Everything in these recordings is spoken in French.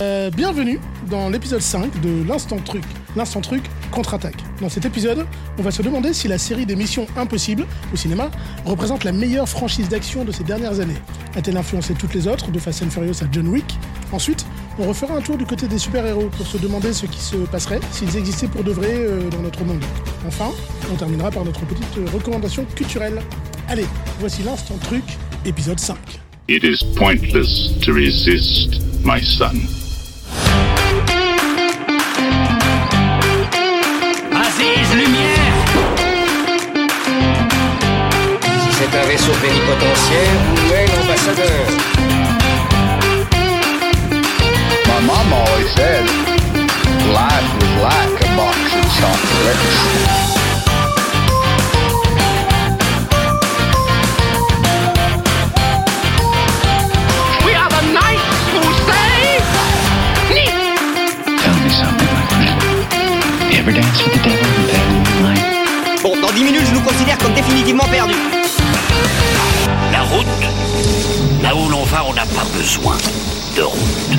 Euh, bienvenue dans l'épisode 5 de l'Instant Truc. L'Instant Truc contre-attaque. Dans cet épisode, on va se demander si la série des Missions Impossibles au cinéma représente la meilleure franchise d'action de ces dernières années. A-t-elle influencé toutes les autres, de Fast and Furious à John Wick? Ensuite, on refera un tour du côté des super-héros pour se demander ce qui se passerait s'ils existaient pour de vrai euh, dans notre monde. Enfin, on terminera par notre petite recommandation culturelle. Allez, voici l'Instant Truc, épisode 5. It is pointless to resist, my son. Si c'est un vaisseau plénipotentiaire, où est l'ambassadeur My mom always said life was like a box of chocolates. We are the knights who say... Tell me something, my friend. You ever dance with the devil 10 minutes, je nous considère comme définitivement perdus. La route, là où l'on va, on n'a pas besoin de route.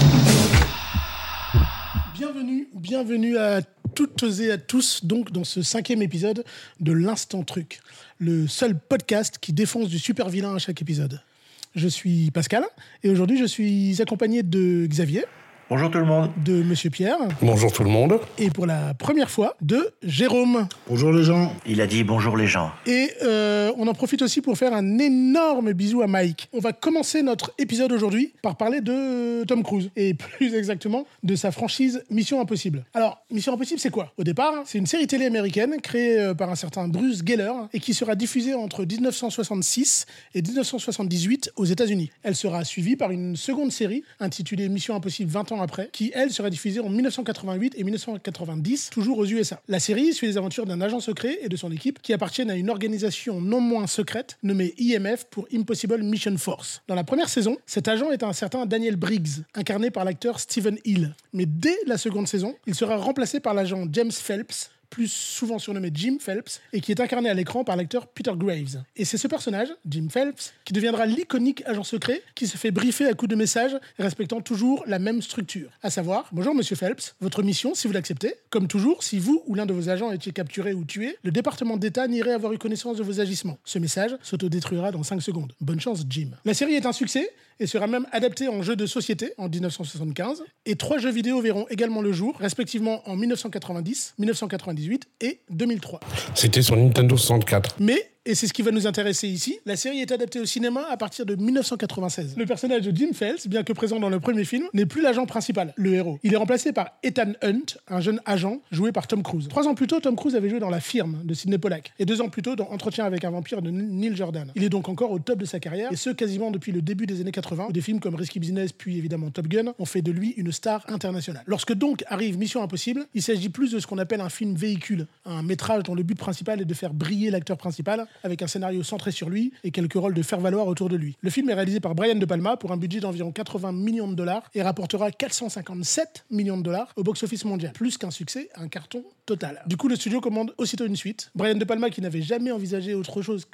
Bienvenue, bienvenue à toutes et à tous donc dans ce cinquième épisode de l'Instant Truc, le seul podcast qui défonce du super vilain à chaque épisode. Je suis Pascal et aujourd'hui je suis accompagné de Xavier, Bonjour tout le monde. de Monsieur Pierre Bonjour tout le monde. et pour la première fois de Jérôme. Bonjour les gens. Il a dit bonjour les gens. Et euh, on en profite aussi pour faire un énorme bisou à Mike. On va commencer notre épisode aujourd'hui par parler de Tom Cruise, et plus exactement de sa franchise Mission Impossible. Alors, Mission Impossible, c'est quoi? Au départ, c'est une série télé américaine créée euh, par un certain Bruce Geller et qui sera diffusée entre 1966 et 1978 aux États-Unis. Elle sera suivie par une seconde série intitulée Mission Impossible 20 ans après, qui elle sera diffusée en 1988 et 1990, toujours aux USA. La série suit les aventures d'un agent secret et de son équipe qui appartiennent à une organisation non moins secrète nommée IMF pour Impossible Mission Force. Dans la première saison, cet agent est un certain Daniel Briggs, incarné par l'acteur Stephen Hill. Mais dès la seconde saison, il sera remplacé par l'agent James Phelps, plus souvent surnommé Jim Phelps, et qui est incarné à l'écran par l'acteur Peter Graves. Et c'est ce personnage, Jim Phelps, qui deviendra l'iconique agent secret qui se fait briefer à coups de messages respectant toujours la même structure. À savoir, bonjour monsieur Phelps, votre mission, si vous l'acceptez, comme toujours, si vous ou l'un de vos agents étiez capturé ou tué, le département d'État n'irait avoir eu connaissance de vos agissements. Ce message s'autodétruira dans 5 secondes. Bonne chance, Jim. La série est un succès et sera même adaptée en jeu de société en 1975. Et trois jeux vidéo verront également le jour, respectivement en 1990, 1998 et 2003. C'était sur Nintendo 64. Mais, et c'est ce qui va nous intéresser ici, la série est adaptée au cinéma à partir de 1996. Le personnage de Jim Phelps, bien que présent dans le premier film, n'est plus l'agent principal, le héros. Il est remplacé par Ethan Hunt, un jeune agent joué par Tom Cruise. Trois ans plus tôt, Tom Cruise avait joué dans La Firme de Sidney Pollack, et deux ans plus tôt dans Entretien avec un vampire de Neil Jordan. Il est donc encore au top de sa carrière, et ce quasiment depuis le début des années 80, où des films comme Risky Business puis évidemment Top Gun ont fait de lui une star internationale. Lorsque donc arrive Mission Impossible, il s'agit plus de ce qu'on appelle un film véhicule, un métrage dont le but principal est de faire briller l'acteur principal avec un scénario centré sur lui et quelques rôles de faire-valoir autour de lui. Le film est réalisé par Brian De Palma pour un budget d'environ 80 millions de dollars et rapportera 457 millions de dollars au box-office mondial. Plus qu'un succès, un carton total. Du coup, le studio commande aussitôt une suite. Brian De Palma, qui n'avait jamais envisagé autre chose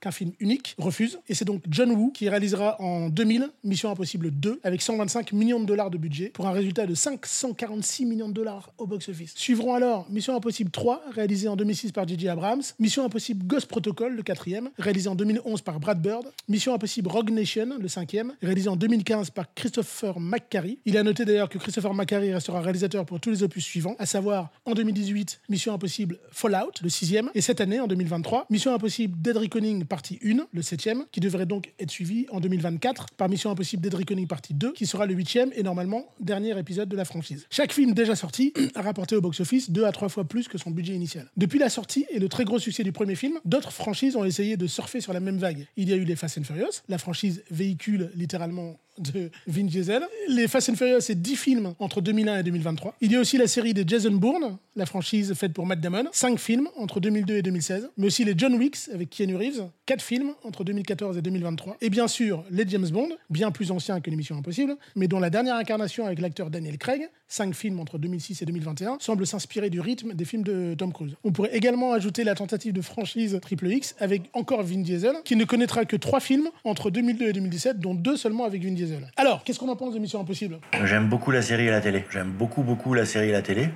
qu'un film unique, refuse. Et c'est donc John Woo qui réalisera en 2000 Mission Impossible 2 avec 125 millions de dollars de budget pour un résultat de 546 millions de dollars au box-office. Suivront alors Mission Impossible 3, réalisé en 2006 par J.J. Abrams, Mission Impossible Ghost Protocol, le quatrième, réalisé en 2011 par Brad Bird, Mission Impossible Rogue Nation, le cinquième, réalisé en 2015 par Christopher McQuarrie. Il à noter d'ailleurs que Christopher McQuarrie restera réalisateur pour tous les opus suivants, à savoir en 2018 Mission Impossible Fallout, le sixième, et cette année, en 2023, Mission Impossible Dead Reckoning partie 1, le septième, qui devrait donc être suivi en 2024 par Mission Impossible Dead Reckoning partie 2, qui sera le huitième et normalement dernier épisode de la franchise. Chaque film déjà sorti a rapporté au box-office deux à trois fois plus que son budget initial. Depuis la sortie et le très gros succès du premier film, d'autres franchises ont essayé de surfer sur la même vague. Il y a eu les Fast and Furious, la franchise véhicule littéralement de Vin Diesel. Les Fast and Furious, c'est 10 films entre 2001 et 2023. Il y a aussi la série des Jason Bourne, la franchise faite pour Matt Damon, 5 films entre 2002 et 2016. Mais aussi les John Wicks avec Keanu Reeves, 4 films entre 2014 et 2023. Et bien sûr, les James Bond, bien plus anciens que l'émission Impossible, mais dont la dernière incarnation avec l'acteur Daniel Craig, 5 films entre 2006 et 2021, semble s'inspirer du rythme des films de Tom Cruise. On pourrait également ajouter la tentative de franchise Triple X avec encore Vin Diesel, qui ne connaîtra que 3 films entre 2002 et 2017, dont 2 seulement avec Vin Diesel. Alors, qu'est-ce qu'on en pense de Mission Impossible J'aime beaucoup la série et la télé. J'aime beaucoup, beaucoup la série et la télé.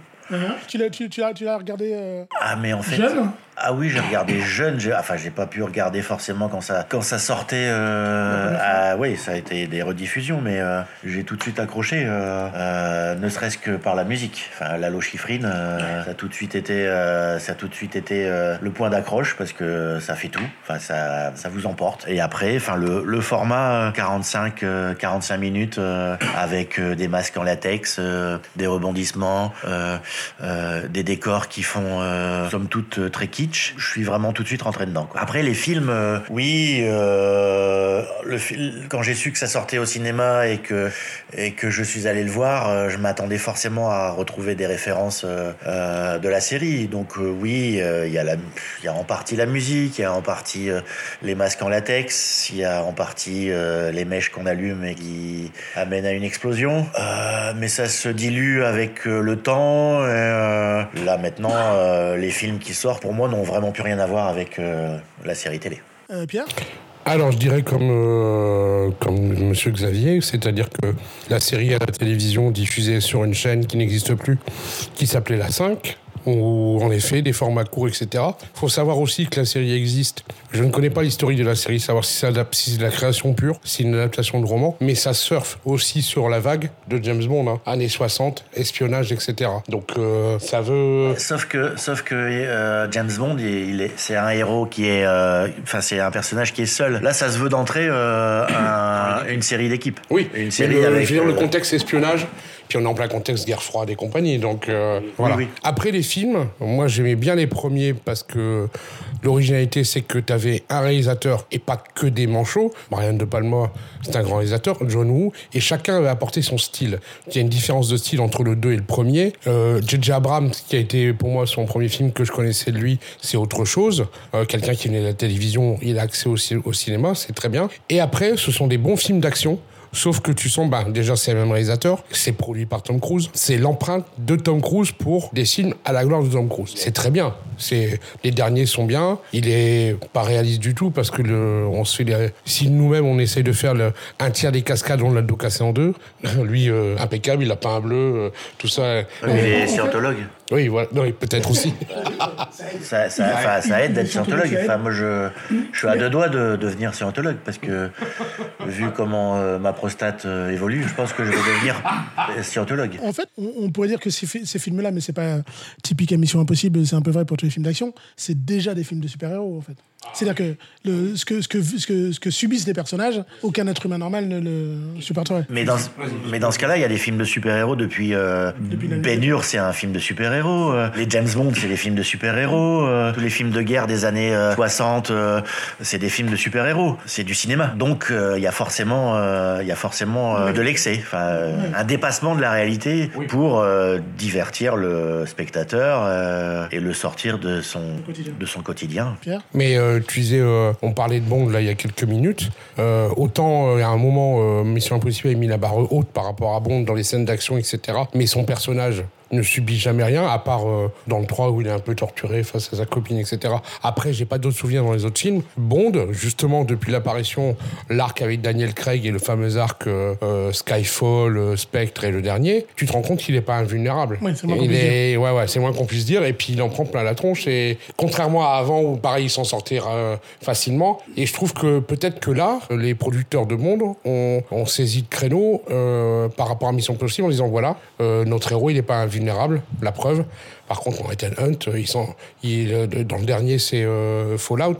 Tu l'as tu, tu l'as- tu l'as regardé euh, Ah, mais en fait. jeune Ah oui, j'ai regardé jeune. j'ai- Enfin, j'ai pas pu regarder forcément quand ça, quand ça sortait. euh, ah, oui, ça a été des rediffusions, mais euh, j'ai tout de suite accroché, ne serait-ce que par la musique. Enfin, Lalo Schifrin, euh, ça a tout de suite été, ça a tout de suite été le point d'accroche parce que ça fait tout. Enfin, ça, ça vous emporte. Et après, enfin, le, le format euh, 45, euh, 45 minutes avec des masques en latex, des rebondissements, euh, des décors qui font, euh, somme toute, euh, très kitsch. Je suis vraiment tout de suite rentré dedans. Après, les films, euh, oui, le fil- quand j'ai su que ça sortait au cinéma et que, et que je suis allé le voir, je m'attendais forcément à retrouver des références de la série. Donc oui, il y, a en partie la musique, il y a en partie les masques en latex, il y a en partie les mèches qu'on allume et qui amènent à une explosion. Mais ça se dilue avec le temps. Et, euh, là maintenant, euh, les films qui sortent, pour moi, n'ont vraiment plus rien à voir avec euh, la série télé. Euh, Pierre? Alors, je dirais comme, euh, comme Monsieur Xavier, c'est-à-dire que la série à la télévision diffusée sur une chaîne qui n'existe plus, qui s'appelait La 5, où en effet, des formats courts, etc. faut savoir aussi que la série existe. Je ne connais pas l'historique de la série, savoir si c'est adap- si c'est de la création pure, si c'est une adaptation de roman, mais ça surfe aussi sur la vague de James Bond, hein, années 60, espionnage, etc. Donc, euh, ça veut... Sauf que, sauf que euh, James Bond, il, il est, c'est un héros qui est, euh, enfin, c'est un personnage qui est seul. Là, ça se veut d'entrer euh, un- une série d'équipe. Oui, une mais série le, avec. je veux dire, le contexte espionnage, puis on est en plein contexte guerre froide et compagnie, donc euh, voilà. oui. Après les films, moi j'aimais bien les premiers parce que l'originalité c'est que tu avais un réalisateur et pas que des manchots. Brian De Palma, c'est un grand réalisateur, John Woo, et chacun avait apporté son style. Il y a une différence de style entre le 2 et le premier. Euh, J.J. Abrams, qui a été pour moi son premier film que je connaissais de lui, c'est autre chose. Euh, Quelqu'un qui venait de la télévision, il a accès au, au cinéma, c'est très bien. Et après, ce sont des bons films d'action. Sauf que tu sens, bah, déjà, c'est le même réalisateur, c'est produit par Tom Cruise. C'est l'empreinte de Tom Cruise pour des films à la gloire de Tom Cruise. C'est très bien. C'est, les derniers sont bien. Il est pas réaliste du tout parce que le, on se fait si nous-mêmes on essaye de faire le, un tiers des cascades, on l'a cassé en deux. Lui, euh, impeccable, il a pas un bleu, euh, tout ça. Il est scientologue. Oui, voilà. Non, peut-être aussi. Ça, ça, enfin, ça aide d'être scientologue. Enfin, moi, je, je suis à deux doigts de devenir scientologue parce que, vu comment euh, ma prostate euh, évolue, je pense que je vais devenir scientologue. En fait, on, on pourrait dire que ces films-là, mais c'est pas typique à Mission Impossible, c'est un peu vrai pour tous les films d'action, c'est déjà des films de super-héros, en fait. C'est-à-dire que, le, ce, que, ce, que, ce, que, ce que subissent les personnages, aucun être humain normal ne le supporterait. Mais dans, mais dans ce cas-là, il y a des films de super-héros depuis. Euh, Ben Hur, c'est un film de super-héros. euh, les James Bond, c'est des films de super-héros. euh, tous les films de guerre des années euh, 60, euh, c'est des films de super-héros. C'est du cinéma. Donc, il y a forcément, il y a forcément de l'excès. Enfin, un dépassement de la réalité pour divertir le spectateur et le sortir de son, de son quotidien. Pierre? Mais euh, tu disais, euh, on parlait de Bond là il y a quelques minutes. Euh, autant à un moment, Mission Impossible a mis la barre haute par rapport à Bond dans les scènes d'action, etc. Mais son personnage ne subit jamais rien, à part euh, dans le 3 où il est un peu torturé face à sa copine, etc. Après, j'ai pas d'autres souvenirs dans les autres films. Bond, justement, depuis l'apparition, l'arc avec Daniel Craig et le fameux arc euh, euh, Skyfall, Spectre et le dernier, tu te rends compte qu'il est pas invulnérable. Ouais, c'est moins qu'on est, ouais, ouais, c'est moins qu'on puisse dire. Et puis il en prend plein la tronche. Et contrairement à avant où pareil, il s'en sortait euh, facilement. Et je trouve que peut-être que là, les producteurs de Monde ont, ont saisi le créneau par rapport à Mission Impossible en disant voilà, notre héros il n'est pas invulnérable. La preuve. Par contre, dans Ethan Hunt, euh, il s'en- il, euh, dans le dernier, c'est euh, Fallout,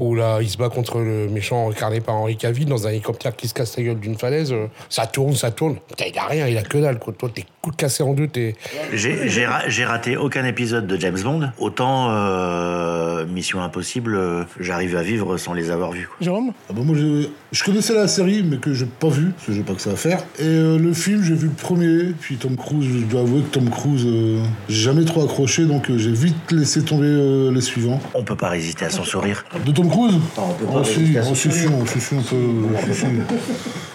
où là, il se bat contre le méchant incarné par Henri Cavill dans un hélicoptère qui se casse la gueule d'une falaise. euh, Ça tourne, ça tourne. Putain, il a rien, il a que dalle. quoi. Toi, t'es coup de cassé en deux, t'es. J'ai j'ai ra- j'ai raté aucun épisode de James Bond. Autant euh, Mission Impossible, euh, j'arrive à vivre sans les avoir vus. quoi. Jérôme? Ah bah moi, je, je connaissais la série, mais que j'ai pas vu, parce que j'ai pas que ça à faire. Et euh, le film, j'ai vu le premier, puis Tom Cruise, je dois avouer que Tom Cruise, euh, j'ai jamais trop accroché, donc euh, j'ai vite laissé tomber euh, les suivants. On peut pas résister à son sourire. De Tom Cruise? On peut pas Oh, si, résister à son si, si, sourire. si, si, on peut- si, si.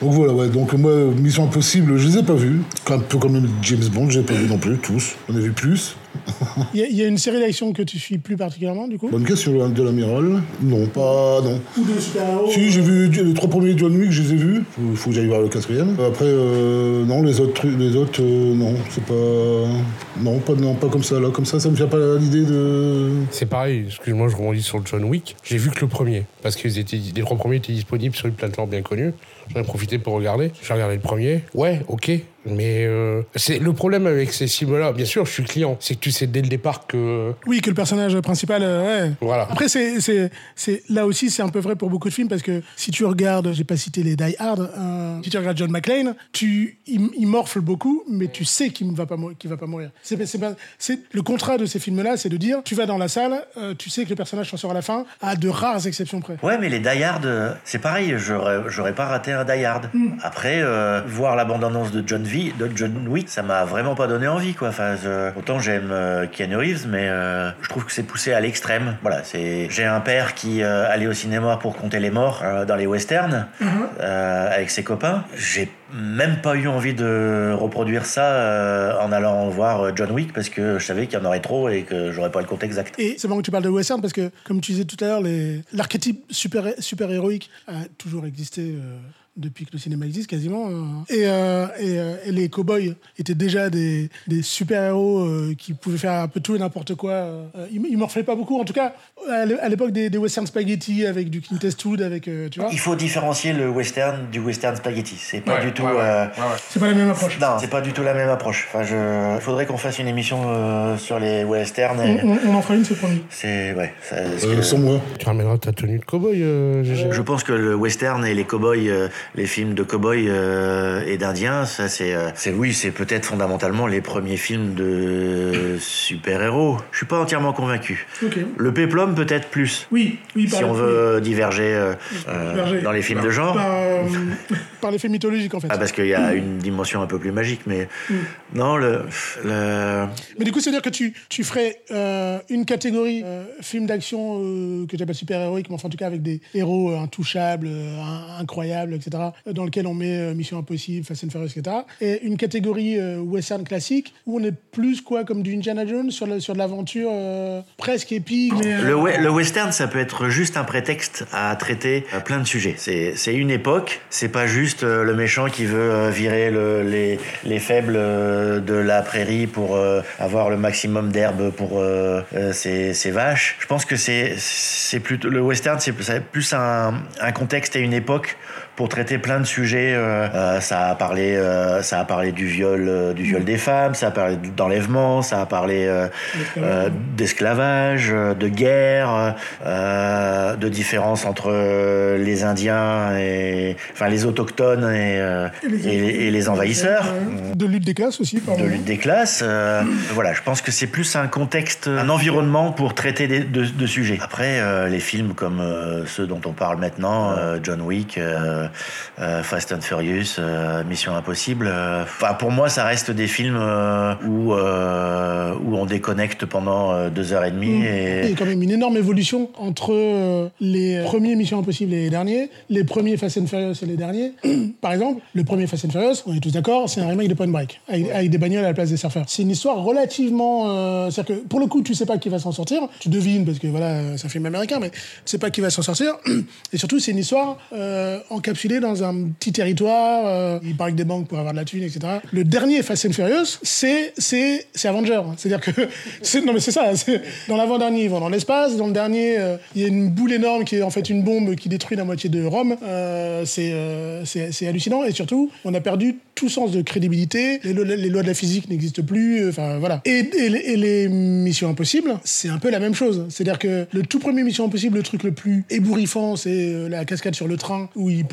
Donc voilà, ouais, donc moi, Mission Impossible, je les ai pas vus. Un peu comme James Bond, j'ai pas vu non plus, tous. On a vu plus. Il y, a- il y a une série d'actions que tu suis plus particulièrement, du coup? Bonne question, le de l'amiral. Non, pas. Non. Ou de super-héros Si, j'ai vu les trois premiers John Wick, je les ai vus. Il faut que j'aille voir le quatrième. Après, euh, non, les autres trucs, les autres, euh, non, c'est pas. Non, pas, non, pas comme ça, là. Comme ça, ça me vient pas l'idée de. C'est pareil, excuse-moi, je rebondis sur John Wick. J'ai vu que le premier, parce que les trois premiers étaient disponibles sur une plateforme bien connue. J'en ai profité pour regarder. J'ai regardé le premier. Ouais, ok. Mais euh, c'est le problème avec ces films-là. Bien sûr, je suis client. C'est que tu sais dès le départ que Oui, que le personnage principal, euh, ouais. voilà. Après, c'est, c'est, c'est, là aussi, c'est un peu vrai pour beaucoup de films parce que si tu regardes, j'ai pas cité les Die Hard, euh, si tu regardes John McClane, tu, il, il morfle beaucoup, mais tu sais qu'il ne va pas, mourir- qu'il va pas mourir. C'est, le contrat de ces films-là, c'est de dire, tu vas dans la salle, euh, tu sais que le personnage s'en sort à la fin, à de rares exceptions près. Ouais, mais les Die Hard, c'est pareil, j'aurais j'aurais pas raté un Die Hard. Après, euh, voir la bande-annonce de John, de John Wick, ça m'a vraiment pas donné envie, quoi. Enfin, je- autant j'aime euh, Keanu Reeves, mais euh, je trouve que c'est poussé à l'extrême. Voilà, c'est. J'ai un père qui euh, allait au cinéma pour compter les morts euh, dans les westerns euh, avec ses copains. J'ai même pas eu envie de reproduire ça en allant voir John Wick parce que je savais qu'il y en aurait trop et que j'aurais pas le compte exact. Et c'est marrant que tu parles de western parce que, comme tu disais tout à l'heure, les- l'archétype super, super héroïque a toujours existé depuis que le cinéma existe quasiment. euh. Et, euh, et, euh, et les cowboys étaient déjà des, des super héros qui pouvaient faire un peu tout et n'importe quoi. euh. Ils, ils morflaient pas beaucoup, en tout cas à l'é- à l'époque des, des western spaghetti avec du Clint Eastwood, avec euh, tu vois. Il faut différencier le western du western spaghetti. C'est pas Ouais, du tout. ouais, ouais, euh, ouais, ouais. C'est pas la même approche. Non, c'est pas du tout la même approche. Enfin, je... Il faudrait qu'on fasse une émission euh, sur les westerns. On, Et... on- on en fera une, c'est promis. C'est ouais. ça- Euh, que- sans moi. Tu ramèneras ta tenue de cow-boy, euh, GG. Je pense que le western et les cowboys, euh, les films de cowboys euh, et d'indiens, ça c'est, euh, c'est oui, c'est peut-être fondamentalement les premiers films de super-héros. Je suis pas entièrement convaincu. Le péplum peut-être plus. Oui, oui, Si par- on veut diverger euh, Diverger. dans les films de genre. Par, euh, par l'effet mythologique, en fait. Ah, parce qu'il y a une dimension un peu plus magique, mais Mm. non, le, le, Mais du coup, c'est-à-dire que tu, tu ferais euh, une catégorie euh, film d'action euh, que j'appelle super-héroïque, mais enfin, en tout cas avec des héros euh, intouchables, euh, in- incroyables, etc., dans lequel on met euh, Mission Impossible, Fast and Furious, etc. Et une catégorie euh, western classique, où on est plus, quoi, comme du Indiana Jones, sur, sur de l'aventure euh, presque épique, Le, we- le western, ça peut être juste un prétexte à traiter plein de sujets. C'est une époque, c'est pas juste le méchant qui veut virer le- les, les faibles de la prairie pour avoir le maximum d'herbe pour ses, vaches. Je pense que c'est plutôt le western, c'est plus- un contexte et une époque pour traiter plein de sujets. euh, euh, ça a parlé, euh, ça a parlé du viol, du viol des femmes, ça a parlé d'enlèvement, ça a parlé d'esclavage, de guerre, de différence entre les Indiens et enfin les autochtones et, et, et les envahisseurs. de lutte des classes aussi, par De lutte des classes, voilà, je pense que c'est plus un contexte, un environnement pour traiter des- de, de sujets. Après, les films comme ceux dont on parle maintenant, John Wick, euh, Fast and Furious, euh, Mission Impossible, euh, enfin pour moi, ça reste des films euh, où euh, où on déconnecte pendant euh, deux heures et demie Il y a et quand même une énorme évolution entre euh, les premiers Missions Impossibles et les derniers, les premiers Fast and Furious et les derniers. Par exemple, le premier Fast and Furious, on est tous d'accord, c'est un remake de Point Break, avec, avec des bagnoles à la place des surfeurs. C'est une histoire relativement... euh, C'est-à-dire que pour le coup, tu sais pas qui va s'en sortir, tu devines parce que voilà, c'est un film américain, mais tu sais pas qui va s'en sortir. Et surtout, c'est une histoire euh, encapsulée dans un petit territoire, euh, il braque des banques pour avoir de la thune, etc. Le dernier Fast and Furious, c'est c'est c'est Avenger. C'est-à-dire que c'est non mais c'est ça. Dans l'avant-dernier, ils vont dans l'espace. Dans le dernier, euh, il y a une boule énorme qui est en fait une bombe qui détruit la moitié de Rome. Euh, c'est euh, c'est c'est hallucinant et surtout, on a perdu tout sens de crédibilité. Les, lo- les lois de la physique n'existent plus. Enfin voilà. Et, les- et les Missions Impossibles, c'est un peu la même chose. C'est-à-dire que le tout premier Mission Impossible, le truc le plus ébouriffant, c'est la cascade sur le train où il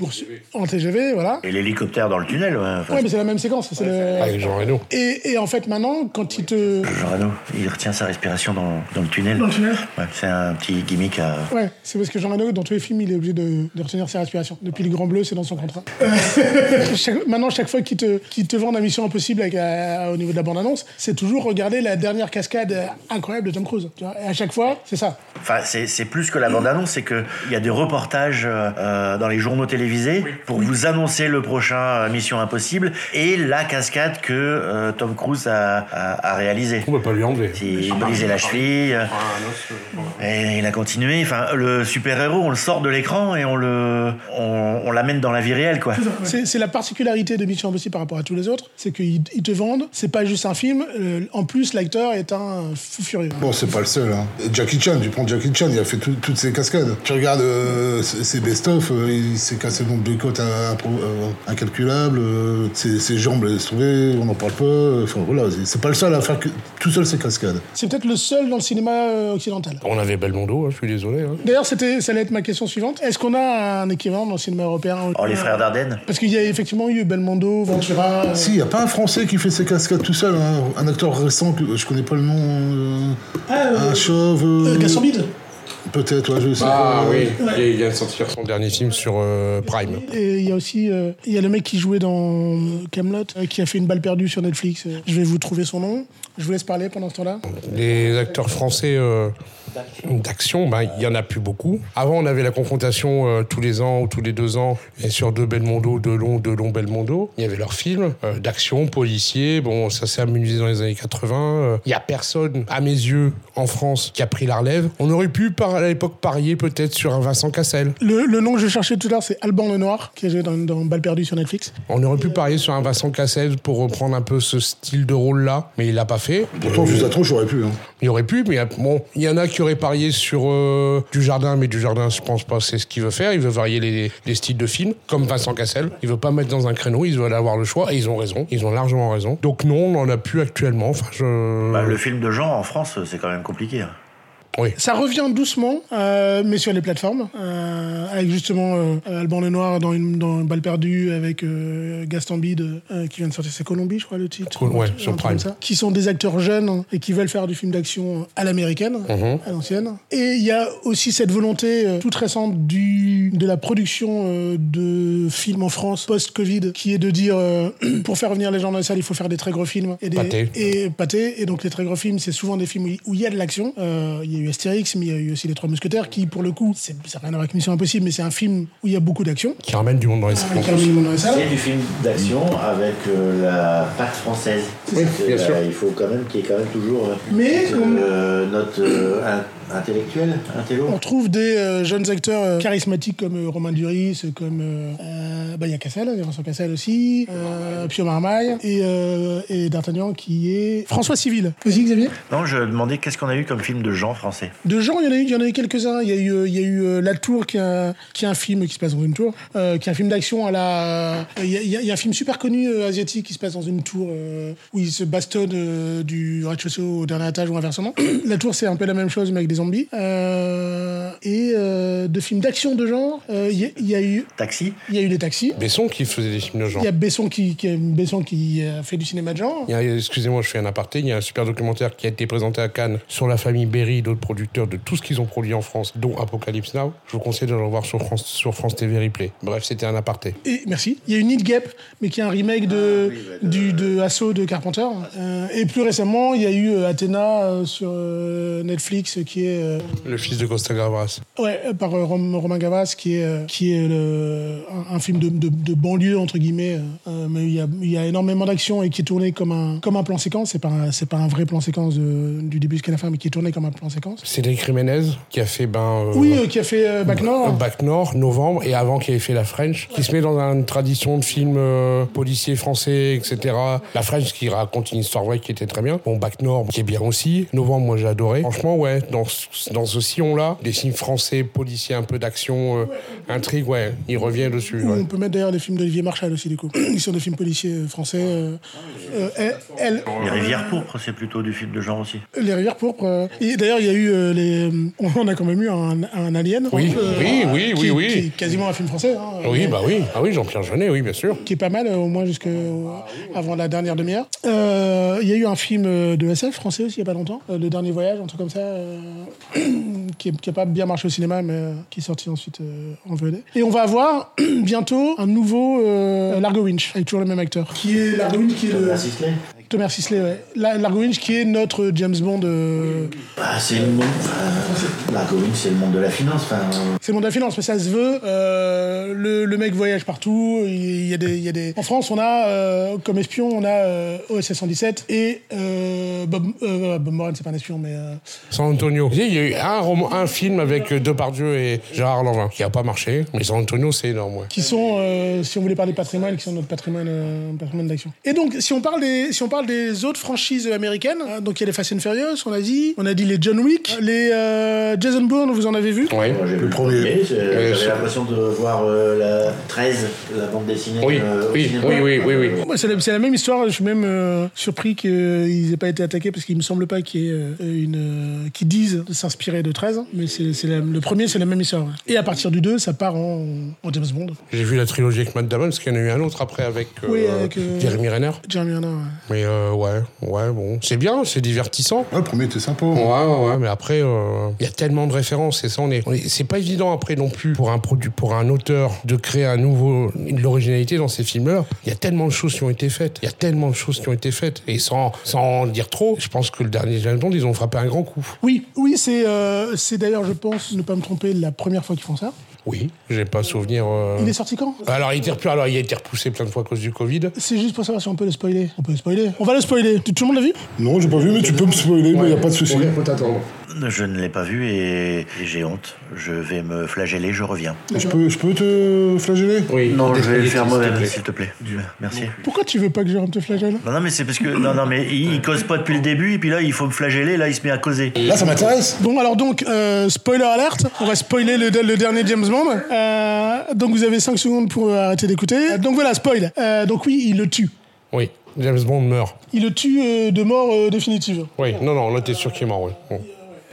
en TGV, voilà. et l'hélicoptère dans le tunnel. Ouais, enfin, Ouais, mais c'est la même séquence. c'est le- Avec Jean Reno. et, et en fait, maintenant, quand il te. Jean Reno, il retient sa respiration dans, dans le tunnel. Dans le tunnel Ouais, c'est un petit gimmick à. Ouais, c'est parce que Jean Reno, dans tous les films, il est obligé de, de retenir ses respirations. Depuis Le Grand Bleu, c'est dans son contrat. Chaque- maintenant, chaque fois qu'il te, qui te vendent la mission impossible avec, euh, au niveau de la bande-annonce, c'est toujours regarder la dernière cascade euh, incroyable de Tom Cruise. Tu vois et à chaque fois, c'est ça. Enfin, c'est c'est plus que la bande-annonce, c'est qu'il y a des reportages euh, dans les journaux télévisés pour vous annoncer le prochain euh, Mission Impossible et la cascade que euh, Tom Cruise a, a, a réalisée. On peut pas lui enlever. Il brisait la cheville, euh, et il a continué. Enfin, le super-héros, on le sort de l'écran et on le, on, on l'amène dans la vie réelle, quoi. C'est c'est la particularité de Mission Impossible par rapport à tous les autres, c'est qu'ils ils te vendent, c'est pas juste un film, en plus l'acteur est un fou furieux. Bon, c'est pas le seul. Hein. Jackie Chan, tu prends Jackie Chan, il a fait tout- toutes ses cascades. Tu regardes euh, ses ses best-of, euh, il s'est cassé nombre de à- euh, incalculable, euh, ses, ses jambes on n'en parle pas. euh, Enfin voilà, c'est- pas le seul à faire que, tout seul ses cascades. C'est peut-être le seul dans le cinéma euh, occidental. On avait Belmondo, hein, je suis désolé. hein. D'ailleurs, c'était, ça allait être ma question suivante. Est-ce qu'on a un équivalent dans le cinéma européen Oh, les frères Dardenne Parce qu'il y a effectivement eu Belmondo, Ventura. euh, Si, il n'y a pas un Français qui fait ses cascades tout seul, hein. un acteur récent, que je connais pas le nom, euh, un chauve. euh, euh, Gaston Bide. Peut-être, ouais, je sais Ah pas. oui, il vient de sortir son dernier film sur euh, Prime. Et il y a aussi euh, il y a le mec qui jouait dans Camelot, qui a fait une balle perdue sur Netflix. Je vais vous trouver son nom. Je vous laisse parler pendant ce temps-là. Les acteurs français euh, d'action, ben, il y en a plus beaucoup. Avant, on avait la confrontation euh, tous les ans ou tous les deux ans, et sur deux Belmondo, deux longs, deux longs Belmondo. Il y avait leurs films euh, d'action, policiers. Bon, ça s'est amusé dans les années 80. Euh, Il y a personne, à mes yeux, en France, qui a pris la relève. On aurait pu, par, à l'époque, parier peut-être sur un Vincent Cassel. Le, le nom que je cherchais tout à l'heure, c'est Alban Lenoir, qui joué dans, dans Balle perdue sur Netflix. On aurait pu parier sur un Vincent Cassel pour reprendre un peu ce style de rôle-là, mais il l'a pas fait. Pourtant, je attends, j'aurais pu. Hein. Il aurait pu, mais bon, il y en a qui auraient parié sur euh, du jardin, mais du jardin, je pense pas, c'est ce qu'il veut faire. Il veut varier les, les styles de films, comme Vincent Cassel. Il veut pas mettre dans un créneau, ils veulent avoir le choix, et ils ont raison. Ils ont largement raison. Donc non, on n'en a plus actuellement. Bah, Le film de genre en France, c'est quand même compliqué. hein. Oui. Ça revient doucement, euh, mais sur les plateformes, euh, avec justement euh, Alban Lenoir dans une, dans une balle perdue, avec euh, Gaston Bide, euh, qui vient de sortir, c'est Colombie, je crois, le titre. Cool, ouais, sur Prime. ça, qui sont des acteurs jeunes hein, et qui veulent faire du film d'action à l'américaine, Mhm. à l'ancienne. Et il y a aussi cette volonté euh, toute récente du, de la production de films en France post-Covid, qui est de dire, euh, pour faire revenir les gens dans les salles, il faut faire des très gros films. Et des, Pâté. et pâté. Et donc les très gros films, c'est souvent des films où il- y a de l'action. Il y a eu Astérix, mais il y a eu aussi Les Trois Mousquetaires, qui pour le coup, c'est- ça n'a rien à voir avec Mission Impossible, mais c'est un film où il y a beaucoup d'action. Qui ramène du monde dans les salles. Avec un minimum dans les salles. C'est du film d'action avec euh, la patte française. Oui, bien euh, sûr. Il faut quand même qu'il y ait quand même toujours euh, Mais, euh, notre euh, intellectuel, intello. On trouve des euh, jeunes acteurs euh, charismatiques comme euh, Romain Duris, comme bah, il y a Cassel, il y a Vincent Cassel aussi, euh, Pio Marmaille et, euh, et D'Artagnan qui est François Civil. Aussi Xavier Non, je demandais qu'est-ce qu'on a eu comme film de genre français. De gens, il y en a eu, il y en a eu quelques-uns. Il y a eu, il y a eu euh, La Tour, qui est, un, qui est un film qui se passe dans une tour, euh, qui est un film d'action à la. Il y, a, il y a- il y a un film super connu euh, asiatique qui se passe dans une tour euh, où ils se bastonnent euh, du rez-de-chaussée au dernier étage ou inversement. la Tour, c'est un peu la même chose mais avec des zombies. Euh, et euh, de films d'action de genre, euh, il y, a- il y a eu, Taxi il y a eu les taxis. Besson qui faisait des films de genre. Il y a Besson qui, qui, Besson qui fait du cinéma de genre. Excusez-moi, je fais un aparté. Il y a un super documentaire qui a été présenté à Cannes sur la famille Berry, d'autres producteurs de tout ce qu'ils ont produit en France, dont Apocalypse Now. Je vous conseille de le voir sur France, sur France TV Replay. Bref, c'était un aparté. Et merci. Il y a eu Need Gap, mais qui est un remake de, du, de Assaut de Carpenter. Euh, et plus récemment, il y a eu euh, Athéna euh, sur euh, Netflix, qui est euh, Le fils de Costa Gavras. ouais, euh, par euh, Rom- Romain Gavras, qui est, euh, qui est le- un, un film de, de, de banlieue entre guillemets. mais il y a, il y a énormément d'action et qui est tourné comme un, comme un plan séquence. C'est pas un- c'est pas un vrai plan séquence de- du début jusqu'à la fin, mais qui est tourné comme un plan séquence. Cédric Jiménez, qui a fait ben, Oui, qui a fait Bac Nord. Bac Nord, novembre, et avant qui avait fait La French, qui se met dans une tradition de film euh, policier français, etc. La French qui raconte une histoire vraie qui était très bien. Bon, Bac Nord, qui est bien aussi. Novembre, moi j'ai adoré. Franchement, ouais, dans, dans ce sillon-là, des films français, policiers, un peu d'action, euh, intrigue, ouais, il revient dessus. ouais. On peut mettre d'ailleurs les films d'Olivier Marchal aussi, du coup. Ils sont des films policiers euh, français. euh, euh, elle- elle- Les Rivières Pourpres, c'est plutôt du film de genre aussi. les Rivières Pourpres. euh, et d'ailleurs, il y a eu euh, les. On a quand même eu un, un Alien. Oui, euh, oui, oui, qui, oui, oui. Qui est quasiment un film français. hein, Oui, mais- bah oui, ah oui, Jean-Pierre Jeunet, oui, bien sûr. Qui est pas mal, euh, au moins jusqu'à avant la dernière demi-heure. Euh, Il y a eu un film de SF français aussi, il y a pas longtemps. euh, Le Dernier Voyage, un truc comme ça. qui n'a pas bien marché au cinéma, mais euh, qui est sorti ensuite euh, en VOD. Et on va avoir bientôt un nouveau euh, Largo Winch, avec toujours le même acteur. Qui est Largo Winch, qui est le... Thomas Sisley, ouais. La- Largo Winch, qui est notre James Bond. euh, Bah, c'est le monde. Enfin, Largo Winch, c'est le monde de la finance. Enfin, C'est le monde de la finance, mais ça se veut. Euh, le, le mec voyage partout. Il y a des, il y a des... En France, on a euh, comme espion, on a euh, OSS 117 et euh, Bob, euh, Bob Moran, c'est pas un espion, mais euh, San Antonio. Il y a eu un, roman, un film avec euh, Depardieu et Gérard Lanvin qui a pas marché, mais San Antonio, c'est énorme. Ouais. qui sont, euh, si on voulait parler patrimoine, qui sont notre patrimoine, euh, patrimoine d'action. Et donc, si on parle des, si on parle des autres franchises américaines, hein, donc il y a les Fast and Furious, on a dit, on a dit les John Wick, les euh, Jason Bourne, vous en avez vu? Ouais. moi, j'ai vu le premier. J'avais l'impression de voir euh, la 13, la bande dessinée. Oui, euh, oui, oui, oui, oui, oui. C'est la, c'est la même histoire. Je suis même euh, surpris qu'ils aient pas été attaqués parce qu'il me semble pas qu'il y ait euh, une euh, qui disent de s'inspirer de 13. Mais c'est c'est la- le premier, c'est la même histoire. Et à partir du 2, ça part en, en James Bond. J'ai vu la trilogie avec Matt Damon, parce qu'il y en a eu un autre après avec, euh, Oui, avec, euh, Jeremy Renner. Jeremy Renner. ouais. Mais euh, ouais, ouais, bon. C'est bien, c'est divertissant. Ouais, le premier était sympa. Ouais, ouais, ouais, mais après, euh, il y a tellement de références et ça, on est, on est- c'est pas évident après non plus pour un produit, pour un auteur de créer un nouveau, de l'originalité dans ces films-là. Il y a tellement de choses qui ont été faites. Il y a tellement de choses qui ont été faites et sans, sans en dire trop, je pense que le dernier James Bond, ils ont frappé un grand coup. Oui, oui, c'est euh, c'est d'ailleurs, je pense, ne pas me tromper, la première fois qu'ils font ça. Oui, j'ai pas souvenir. euh, Il est sorti quand? Alors, il était alors, il a été repoussé plein de fois à cause du Covid. C'est juste pour savoir si on peut le spoiler. On peut le spoiler. On va le spoiler. Tout le monde l'a vu? Non, j'ai pas vu, mais tu peux me spoiler, mais y a pas de souci. faut t'attendre. Je ne l'ai pas vu et, et j'ai honte. Je vais me flageller, je reviens. Je peux, je peux te flageller? Oui. Non, je vais le faire moi moi-même, s'il te plaît. Merci. Pourquoi tu veux pas que Jérôme te flagelle? Non, non, mais c'est parce que. Non, non, mais il, il cause pas depuis le début, et puis là, il faut me flageller, là, il se met à causer. Là, ça m'intéresse. Bon, alors donc, euh, spoiler alerte, on va spoiler le, le dernier James Bond. Euh, donc vous avez 5 secondes pour euh, arrêter d'écouter. Donc voilà, spoil. Euh, donc oui, il le tue. Oui, James Bond meurt. Il le tue euh, de mort euh, définitive. Oui, non, non, là, t'es sûr qu'il est mort, oui. Bon.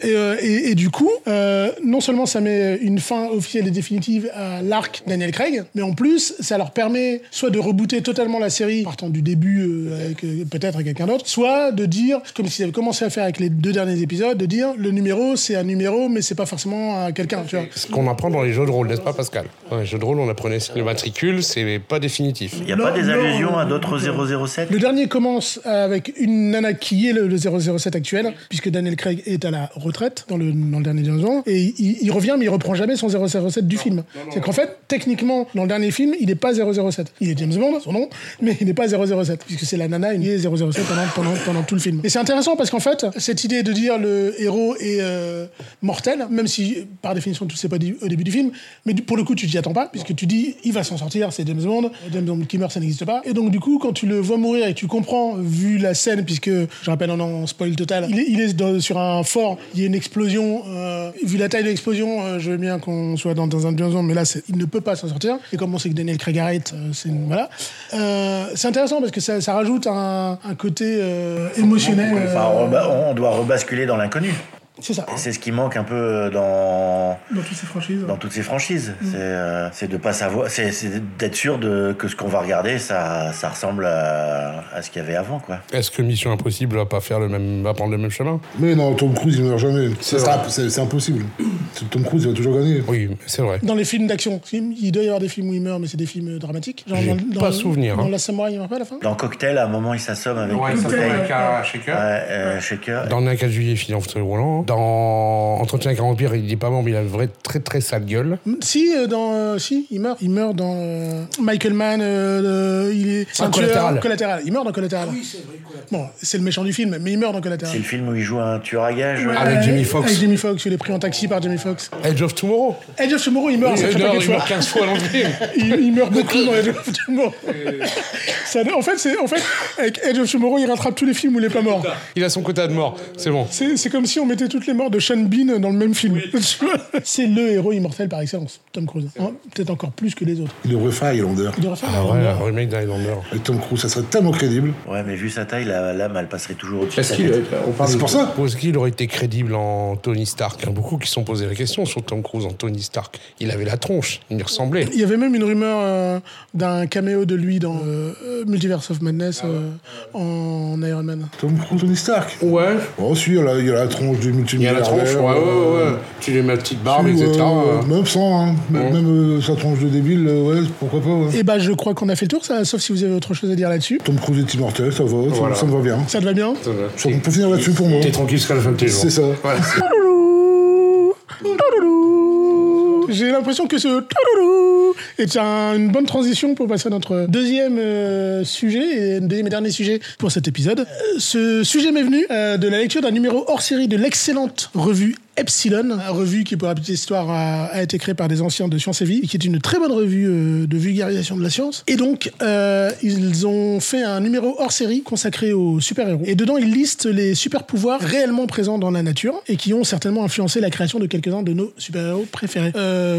Et, euh, et- et du coup, euh, non seulement ça met une fin officielle et définitive à l'arc Daniel Craig, mais en plus, ça leur permet soit de rebooter totalement la série, partant du début euh, avec euh, peut-être avec quelqu'un d'autre, soit de dire, comme s'ils avaient commencé à faire avec les deux derniers épisodes, de dire le numéro c'est un numéro, mais c'est pas forcément à quelqu'un, tu vois. Ce qu'on apprend dans les jeux de rôle, n'est-ce pas, Pascal? Dans les jeux de rôle, on apprenait le matricule, c'est pas définitif. Il n'y a Non, pas des non, allusions non, à d'autres 007 Le dernier commence avec une nana qui est le, le 007 actuel, puisque Daniel Craig est à la retraite dans le, dans le dernier James Bond, et il, il revient, mais il reprend jamais son 007 du film. C'est qu'en fait, techniquement, dans le dernier film, il n'est pas 007. Il est James Bond, son nom, mais il n'est pas 007, puisque c'est la nana qui est 007 pendant, pendant, pendant tout le film. Et c'est intéressant parce qu'en fait, cette idée de dire le héros est euh, mortel, même si par définition tu sais pas du- au début du film, mais du- pour le coup tu t'y attends pas, puisque tu dis il va s'en sortir, c'est James Bond, James Bond qui meurt ça n'existe pas. Et donc du coup quand tu le vois mourir et tu comprends, vu la scène, puisque je rappelle en, en spoil total, il est, il est dans- sur un fort, il y a une explosion, euh, vu la taille de l'explosion, euh, je veux bien qu'on soit dans, dans un Bond, mais là il ne peut pas s'en sortir. Et comme on sait que Daniel Craig arrête, euh, c'est voilà. C'est intéressant parce que ça, ça rajoute un, un côté émotionnel. Enfin, on, reba- on doit rebasculer dans l'inconnu. C'est ça. C'est ce qui manque un peu dans, Dans toutes ces franchises. dans toutes ces franchises. C'est euh, c'est de pas savoir, c'est c'est d'être sûr de, que ce qu'on va regarder, ça, ça ressemble à, à ce qu'il y avait avant, quoi. Est-ce que Mission Impossible va pas faire le même, va prendre le même chemin? Mais non, Tom Cruise, il meurt jamais. C'est c'est impossible. Tom Cruise, il va toujours gagner. Oui, c'est vrai. Dans les films d'action, il doit y avoir des films où il meurt, mais c'est des films euh, dramatiques. Genre J'ai dans, pas dans- souvenir, Dans hein. La Samouraï, il meurt pas à la fin? Dans Cocktail, à un moment, il s'assomme avec une bouteille. Ouais, euh, shaker. Dans le 4 juillet, il finit en fauteuil roulant. Dans Entretien avec un vampire, il est pas mort, mais il a une vraie très très sale gueule. Si, euh, dans, euh, si, il meurt. Il meurt dans euh, Michael Mann. euh, il est c'est Ah, un tueur- Collatéral. Collatéral. Il meurt dans Collatéral. Oui, c'est vrai. Bon, c'est le méchant du film, mais il meurt dans Collatéral. C'est le film où il joue un tueur à gages. Ouais, Avec Jamie Foxx. Avec Jamie Foxx, il est pris en taxi par Jamie Foxx. Edge of Tomorrow. Edge of Tomorrow, il meurt. pas fois. meurt 15 fois dans le film. il, il meurt beaucoup dans Edge of Tomorrow. Ça- en fait, c'est en fait avec Edge of Tomorrow, il rattrape tous les films où il est pas mort. Il a son quota de mort, c'est bon. C'est c'est comme si on mettait toutes les morts de Sean Bean dans le même film. C'est le héros immortel par excellence, Tom Cruise. Hein, Peut-être encore plus que les autres. Il devrait faire Highlander. Il devrait faire Ah ouais, le remake d'Highlander. Avec Tom Cruise, ça serait tellement crédible. Ouais, mais vu sa taille, la lame, elle passerait toujours au-dessus de Est-ce qu'il tête. on parle C'est de- pour ça. Est-ce qu'il aurait été crédible en Tony Stark? Il y a beaucoup qui se sont posé la question sur Tom Cruise en Tony Stark. Il avait la tronche, il lui ressemblait. Il y avait même une rumeur euh, d'un caméo de lui dans euh, euh, Multiverse of Madness Ah euh, en Iron Man. Tom Cruise, Tony Stark. Ouais. Oh, si, il y a la, il y a la tronche du Il y a multimilliardaire. la tronche, ouais, ouais, ouais. Tu lui mets la petite barbe, etc. euh. Même sans, hein. Même, même, euh, sa tronche de débile, euh, ouais, pourquoi pas. ouais. Et bah, je crois qu'on a fait le tour, ça, sauf si vous avez autre chose à dire là-dessus. Tom Cruise est immortel, ça va, ça- Voilà. ça, me va bien. Ça te va bien Ça, on peut finir là-dessus pour moi. T'es tranquille jusqu'à la fin de tes jours. C'est ça. Voilà. J'ai l'impression que ce touloulou est un- une bonne transition pour passer à notre deuxième euh, sujet, et deuxième et dernier sujet pour cet épisode. Euh, ce sujet m'est venu euh, de la lecture d'un numéro hors série de l'excellente revue Epsilon, revue qui, pour la petite histoire, a, été créée par des anciens de Science et Vie, et qui est une très bonne revue de vulgarisation de la science. Et donc, ils ont fait un numéro hors série consacré aux super-héros. Et dedans, ils listent les super-pouvoirs réellement présents dans la nature, et qui ont certainement influencé la création de quelques-uns de nos super-héros préférés.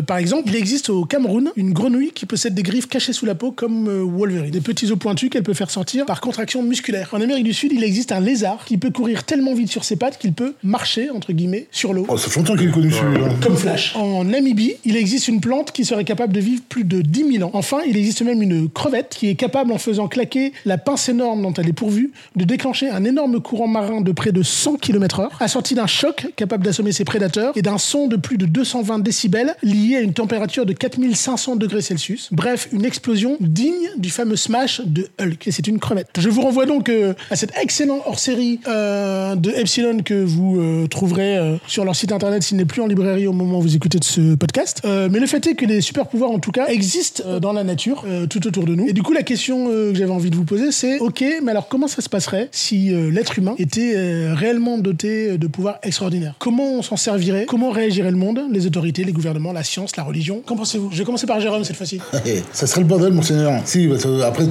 Par exemple, il existe au Cameroun une grenouille qui possède des griffes cachées sous la peau comme euh, Wolverine. Des petits os pointus qu'elle peut faire sortir par contraction musculaire. En Amérique du Sud, il existe un lézard qui peut courir tellement vite sur ses pattes qu'il peut marcher, entre guillemets, sur l'eau. Oh, ça fait longtemps qu'il est connu celui-là. Comme Flash. En Namibie, il existe une plante qui serait capable de vivre plus de 10 000 ans. Enfin, il existe même une crevette qui est capable, en faisant claquer la pince énorme dont elle est pourvue, de déclencher un énorme courant marin de près de 100 km/h, assorti d'un choc capable d'assommer ses prédateurs et d'un son de plus de 220 décibels lié à une température de 4500 degrés Celsius. Bref, une explosion digne du fameux smash de Hulk. Et c'est une crevette. Je vous renvoie donc euh, à cet excellent hors-série euh, de Epsilon que vous euh, trouverez sur leur site internet s'il n'est plus en librairie au moment où vous écoutez de ce podcast. Mais le fait est que les super pouvoirs, en tout cas, existent dans la nature, tout autour de nous. Et du coup, la question que j'avais envie de vous poser, c'est ok, mais alors comment ça se passerait si l'être humain était réellement doté de pouvoirs extraordinaires? Comment on s'en servirait? Comment réagirait le monde Les autorités, les gouvernements, la science, la religion? Qu'en pensez-vous? Je vais commencer par Jérôme cette fois-ci. Ça serait le bordel, monseigneur. Si, parce que après,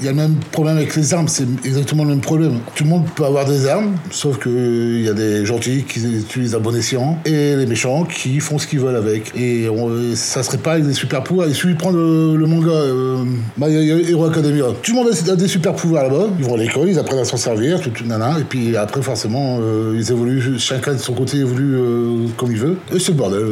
il y a le même problème avec les armes, c'est exactement le même problème. Tout le monde peut avoir des armes, sauf que il y a des gentils qui utilisent à bon escient et les méchants qui font ce qu'ils veulent avec. Et on- ça serait pas avec des super pouvoirs. Il suffit de prendre le, le manga euh, My Hero Academia. Tout le monde a- des super pouvoirs là-bas. Ils vont à l'école, ils apprennent à s'en servir, tout, tout nana. Et puis après, forcément, euh, ils évoluent, chacun de son côté évolue euh, comme il veut. Et c'est le bordel.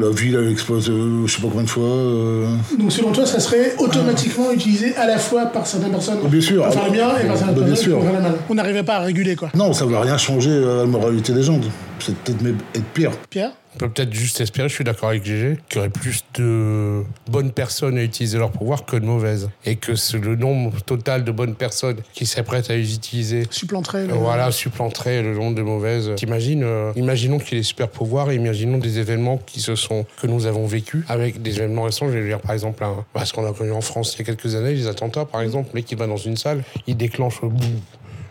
La ville, elle explose, euh, je sais pas combien de fois. euh, Donc selon toi, ça serait automatiquement utilisé à la fois par certaines personnes Bien sûr. pour faire le bien et par certaines personnes sûr. pour faire le mal. On n'arriverait pas à réguler quoi. Non, ça ne va rien changer à la moralité des gens. Peut-être même être pire. Pierre On peut peut-être juste espérer, je suis d'accord avec GG, qu'il y aurait plus de bonnes personnes à utiliser leur pouvoir que de mauvaises. Et que c'est le nombre total de bonnes personnes qui seraient prêtes à les utiliser supplanterait le- voilà, supplanterait le nombre de mauvaises. T'imagines, euh, imaginons qu'il y ait des super pouvoirs et imaginons des événements qui se sont, que nous avons vécus avec des événements récents. Je vais dire par exemple, un, bah, ce qu'on a connu en France il y a quelques années, les attentats par exemple, le mec qui va dans une salle, il déclenche boum,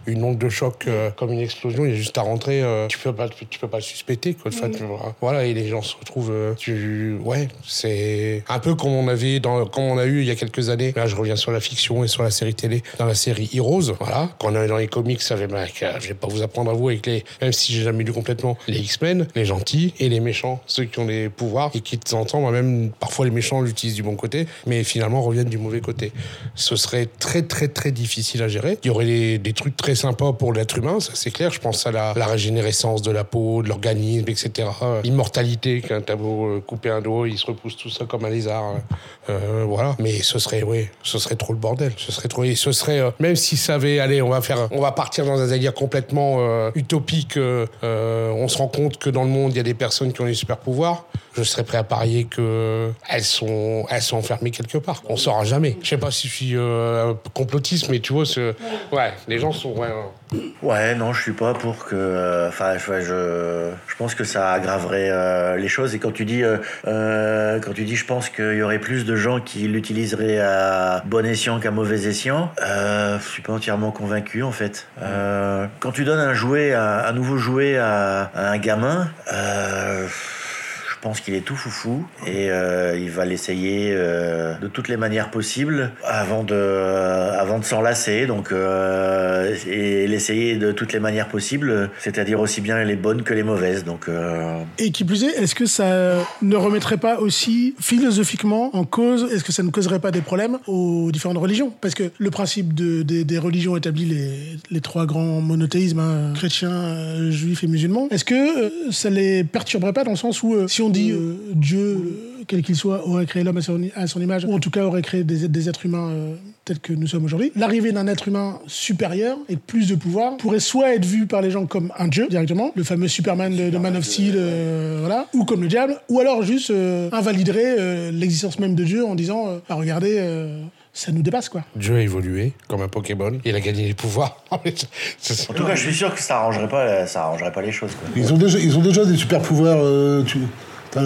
une onde de choc euh, comme une explosion, il est juste à rentrer, euh, tu peux pas, tu peux pas le suspecter quoi. De fait, voilà. et les gens se retrouvent, euh, tu, ouais, c'est un peu comme on avait dans, comme on a eu il y a quelques années. Là, je reviens sur la fiction et sur la série télé, dans la série Heroes, voilà, qu'on avait dans les comics, ça avait, je vais pas vous apprendre à vous avec les, même si j'ai jamais lu complètement, les X-Men, les gentils et les méchants, ceux qui ont des pouvoirs et qui de temps en temps, bah, même parfois les méchants l'utilisent du bon côté, mais finalement reviennent du mauvais côté. Ce serait très très très difficile à gérer. Il y aurait des, des trucs très sympas pour l'être humain, ça c'est clair. Je pense à la, régénérescence de la peau, de l'organisme, etc. L'immortalité, qu'un tableau euh, couper un dos, il se repousse tout ça comme un lézard. hein. Euh, voilà. Mais ce serait, oui, ce serait trop le bordel. Ce serait trop. et ce serait, euh, même si ça allez, on va faire, on va partir dans un délire complètement euh, utopique. on se rend compte que dans le monde, il y a des personnes qui ont des super pouvoirs. Je serais prêt à parier que elles sont, elles sont enfermées quelque part. On saura jamais. Je sais pas si je suis euh, complotiste, mais tu vois, ouais, les gens sont, ouais, ouais. Ouais, non, je suis pas pour que. euh, Enfin, je, je, pense que ça aggraverait euh, les choses. Et quand tu dis, euh, quand tu dis, je pense qu'il y aurait plus de gens qui l'utiliseraient à bon escient qu'à mauvais escient, je suis pas entièrement convaincu en fait. Quand tu donnes un jouet, un nouveau jouet à, un gamin. Pense qu'il est tout foufou et euh, il va l'essayer euh, de toutes les manières possibles avant de, euh, avant de s'enlacer. Donc, euh, et l'essayer de toutes les manières possibles, c'est-à-dire aussi bien les bonnes que les mauvaises. Donc, Et qui plus est, est-ce que ça ne remettrait pas aussi philosophiquement en cause, est-ce que ça ne causerait pas des problèmes aux différentes religions? Parce que le principe de- des- religions établit les, les trois grands monothéismes, hein, chrétiens, juifs et musulmans, est-ce que ça les perturberait pas dans le sens où si on dit euh, Dieu, euh, quel qu'il soit, aurait créé l'homme à son, à son image, ou en tout cas aurait créé des, des êtres humains euh, tels que nous sommes aujourd'hui, l'arrivée d'un être humain supérieur et plus de pouvoir pourrait soit être vu par les gens comme un dieu directement, le fameux Superman de, de Man of Steel, euh, voilà, ou comme le diable, ou alors juste euh, invaliderait euh, l'existence même de Dieu en disant, euh, Ah, regardez, euh, ça nous dépasse quoi. Dieu a évolué comme un Pokémon. Il a gagné les pouvoirs. En tout cas, je suis sûr que ça arrangerait pas, ça arrangerait pas les choses. quoi. Ils ont déjà, ils ont déjà des super pouvoirs. euh, tu... T'as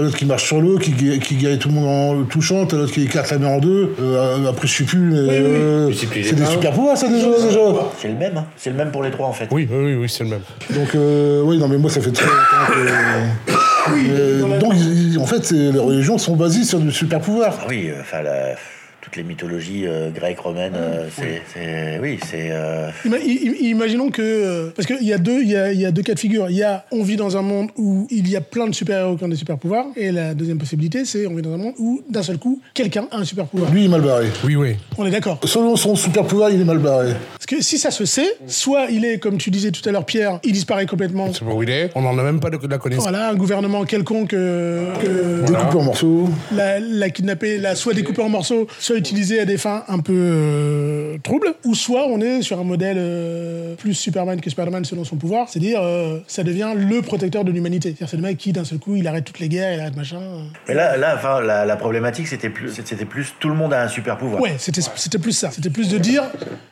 l'autre qui marche sur l'eau, qui, qui guérit tout le monde en le touchant, t'as l'autre qui écarte la mer en deux. Euh, après, je sais plus, mais. euh, c'est des mains. super pouvoirs, ça, déjà, déjà. C'est le même, hein. c'est le même pour les trois en fait. Oui, oui, oui, oui, c'est le même. Donc, euh, oui, non, mais moi, ça fait très longtemps que. Euh, donc, en fait, les religions sont basées sur du super pouvoir. Oui, euh, enfin, la- toutes les mythologies euh, grecques, romaines, euh, c'est, c'est- oui, c'est. euh, Ima- i- i- imaginons que. euh, parce qu'il y, a deux- il y a, il y a deux cas de figure. Il y a on vit dans un monde où il y a plein de super-héros qui ont des super-pouvoirs. Et la deuxième possibilité, c'est on vit dans un monde où, d'un seul coup, quelqu'un a un super-pouvoir. Lui, il est mal barré. Oui, oui. On est d'accord. Selon son super pouvoir, il est mal barré. Parce que si ça se sait, soit il est, comme tu disais tout à l'heure, Pierre, il disparaît complètement. C'est où il est. On n'en a même pas de, de la connaissance. Voilà, un gouvernement quelconque euh, que Découpé en morceaux. l'a, l'a kidnappé, l'a soit découpé en morceaux, soit utilisé à des fins un peu euh, troubles, ou soit on est sur un modèle euh, plus Superman que Spider-Man selon son pouvoir, c'est-à-dire euh, ça devient le protecteur de l'humanité. C'est-à-dire c'est le mec qui d'un seul coup il arrête toutes les guerres, il arrête machin. Mais là, là enfin, la, la problématique, c'était plus, c'était plus tout le monde a un super pouvoir. Ouais, c'était, c'était plus ça. C'était plus de dire,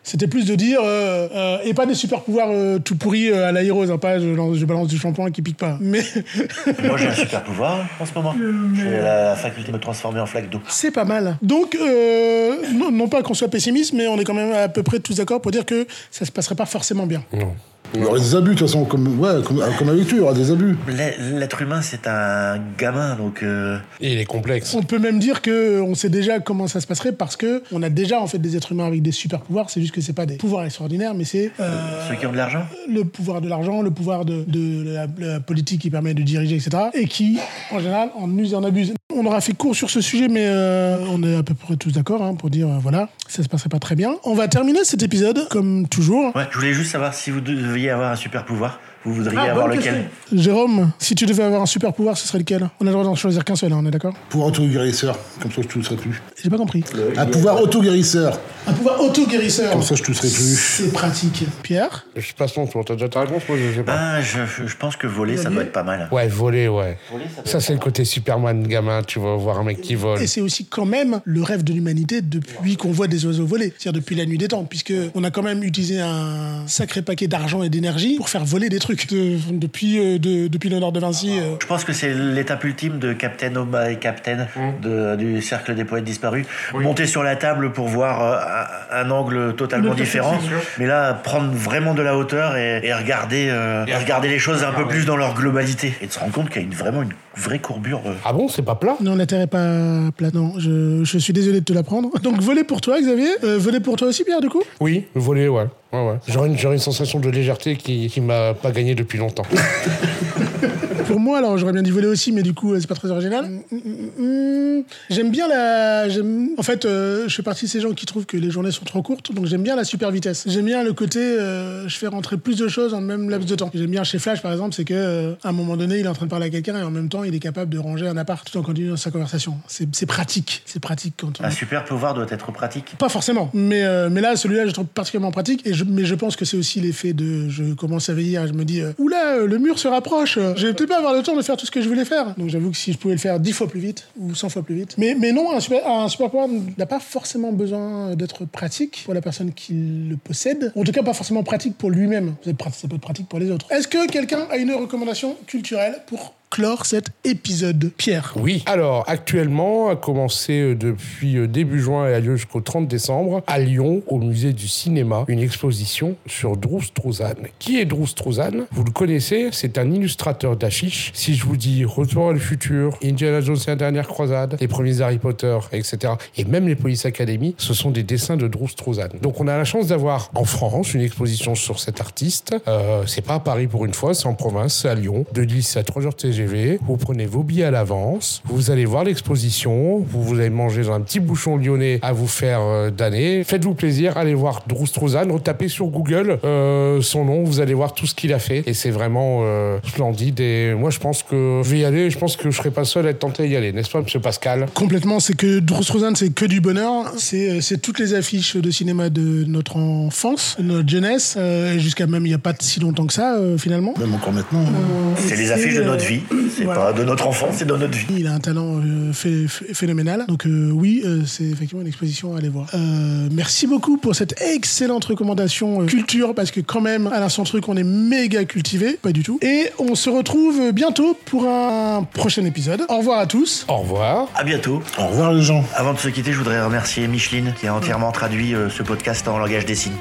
c'était plus de dire, euh, euh, et pas des super pouvoirs euh, tout pourris euh, à l'aérose, hein, pas je, lance- je balance du shampoing qui pique pas. Mais Moi, j'ai un super pouvoir en ce moment. J'ai la faculté de me transformer en flaque d'eau. C'est pas mal. Donc, euh, non, non pas qu'on soit pessimiste, mais on est quand même à peu près tous d'accord pour dire que ça se passerait pas forcément bien. Non. Il y aurait des abus, de toute façon, comme, ouais, comme, comme avec lui, il y aura des abus. L'être humain, c'est un gamin, donc. euh, Et il est complexe. On peut même dire que on sait déjà comment ça se passerait parce que on a déjà en fait des êtres humains avec des super pouvoirs. C'est juste que c'est pas des pouvoirs extraordinaires, mais c'est euh, ceux qui ont de l'argent le pouvoir de l'argent, le pouvoir de, de la, la politique qui permet de diriger, etc. Et qui, en général, en use et en abuse. On aura fait court sur ce sujet, mais euh, on est à peu près tous d'accord hein, pour dire, euh, voilà, ça se passerait pas très bien. On va terminer cet épisode, comme toujours. Ouais, je voulais juste savoir si vous deviez avoir un super pouvoir, vous voudriez Ah, avoir lequel question. Jérôme, si tu devais avoir un super pouvoir, ce serait lequel? On a le droit d'en choisir qu'un seul, hein, on est d'accord? Pouvoir auto-guérisseur. Comme ça, je tousserai plus. J'ai pas compris. Un pouvoir auto-guérisseur. Un pouvoir auto-guérisseur. Comme ça, je tousserai plus. C'est pratique. Pierre? Je passe mon tour. T'as déjà ta réponse Moi, je sais pas. Ah, je, je pense que voler, ça doit être pas mal. Ouais, voler, ouais. Ça, c'est le côté Superman, gamin. Tu vas voir un mec qui vole. Et c'est aussi quand même le rêve de l'humanité depuis qu'on voit des oiseaux voler, c'est-à-dire depuis la nuit des temps, puisque on a quand même utilisé un sacré paquet d'argent et d'énergie pour faire voler des trucs De- depuis euh, de- depuis Léonard de Vinci. euh. Je pense que c'est l'étape ultime de Captain Oma et Captain de- du cercle des poètes disparus. Monter sur la table pour voir euh, un, un angle totalement Le différent. Mais là, prendre vraiment de la hauteur et, et regarder, euh, et regarder les choses un peu plus dans leur globalité. Et de se rendre compte qu'il y a une, vraiment une vraie courbure. euh. Ah bon, c'est pas plat? Non, la Terre est pas plate. Non, je, je suis désolé de te l'apprendre. Donc voler pour toi, Xavier. Euh, voler pour toi aussi, Pierre, du coup? Oui, voler, ouais. ouais, ouais. J'aurais une, j'aurais une sensation de légèreté qui, qui m'a pas gagné depuis longtemps. Pour moi, alors j'aurais bien dit voler aussi, mais du coup, euh, c'est pas très original. Mm, mm, mm. J'aime bien la. j'aime- En fait, euh, je fais partie de ces gens qui trouvent que les journées sont trop courtes, donc j'aime bien la super vitesse. J'aime bien le côté, euh, je fais rentrer plus de choses en le même laps de temps. J'aime bien chez Flash, par exemple, c'est que euh, à un moment donné, il est en train de parler à quelqu'un et en même temps, il est capable de ranger un appart tout en continuant sa conversation. C'est pratique. C'est pratique quand on. Un super pouvoir doit être pratique. Pas forcément, mais, euh, mais là, celui-là, je trouve particulièrement pratique. Et je, mais je pense que c'est aussi l'effet de. Je commence à veillir et je me dis, euh, oula, le mur se rapproche. peut-être avoir le temps de faire tout ce que je voulais faire. Donc j'avoue que si je pouvais le faire dix fois plus vite ou 100 fois plus vite. Mais, non, un super, un super pouvoir n'a pas forcément besoin d'être pratique pour la personne qui le possède. En tout cas, pas forcément pratique pour lui-même. Ça peut être pratique pour les autres. Est-ce que quelqu'un a une recommandation culturelle pour clore cet épisode Pierre. Oui. Alors, actuellement, a commencé euh, depuis euh, début juin et a lieu jusqu'au 30 décembre, à Lyon, au musée du cinéma, une exposition sur Drew Struzan. Qui est Drew Struzan Vous le connaissez, c'est un illustrateur d'affiches. Si je vous dis Retour à le futur, Indiana Jones et la dernière croisade, les premiers Harry Potter, etc., et même les Police Academy, ce sont des dessins de Drew Struzan. Donc, on a la chance d'avoir en France une exposition sur cet artiste. Euh, c'est pas à Paris pour une fois, c'est en province, c'est à Lyon. De 10 à 3 heures TGV. Vous prenez vos billets à l'avance. Vous allez voir l'exposition. Vous, vous allez manger dans un petit bouchon lyonnais à vous faire euh, damner. Faites-vous plaisir. Allez voir Drew Struzan. Retapez sur Google euh, son nom. Vous allez voir tout ce qu'il a fait. Et c'est vraiment euh, splendide. Et moi, je pense que je vais y aller. Je pense que je serai pas seul à être tenté d'y aller. N'est-ce pas, monsieur Pascal? Complètement, c'est que Drew Struzan, c'est que du bonheur. C'est euh, c'est toutes les affiches de cinéma de notre enfance, de notre jeunesse, euh, jusqu'à même il n'y a pas si longtemps que ça, euh, finalement. Même encore maintenant. hein. C'est les affiches de notre vie. C'est voilà. pas de notre enfance, c'est de notre vie. Il a un talent euh, phé- phé- phénoménal. Donc euh, oui, euh, c'est effectivement une exposition à aller voir. Euh, merci beaucoup pour cette excellente recommandation euh, culture, parce que quand même, à l'instant truc, on est méga cultivé. Pas du tout. Et on se retrouve bientôt pour un prochain épisode. Au revoir à tous. Au revoir. À bientôt. Au revoir les gens. Avant de se quitter, je voudrais remercier Micheline qui a entièrement traduit euh, ce podcast en langage des signes.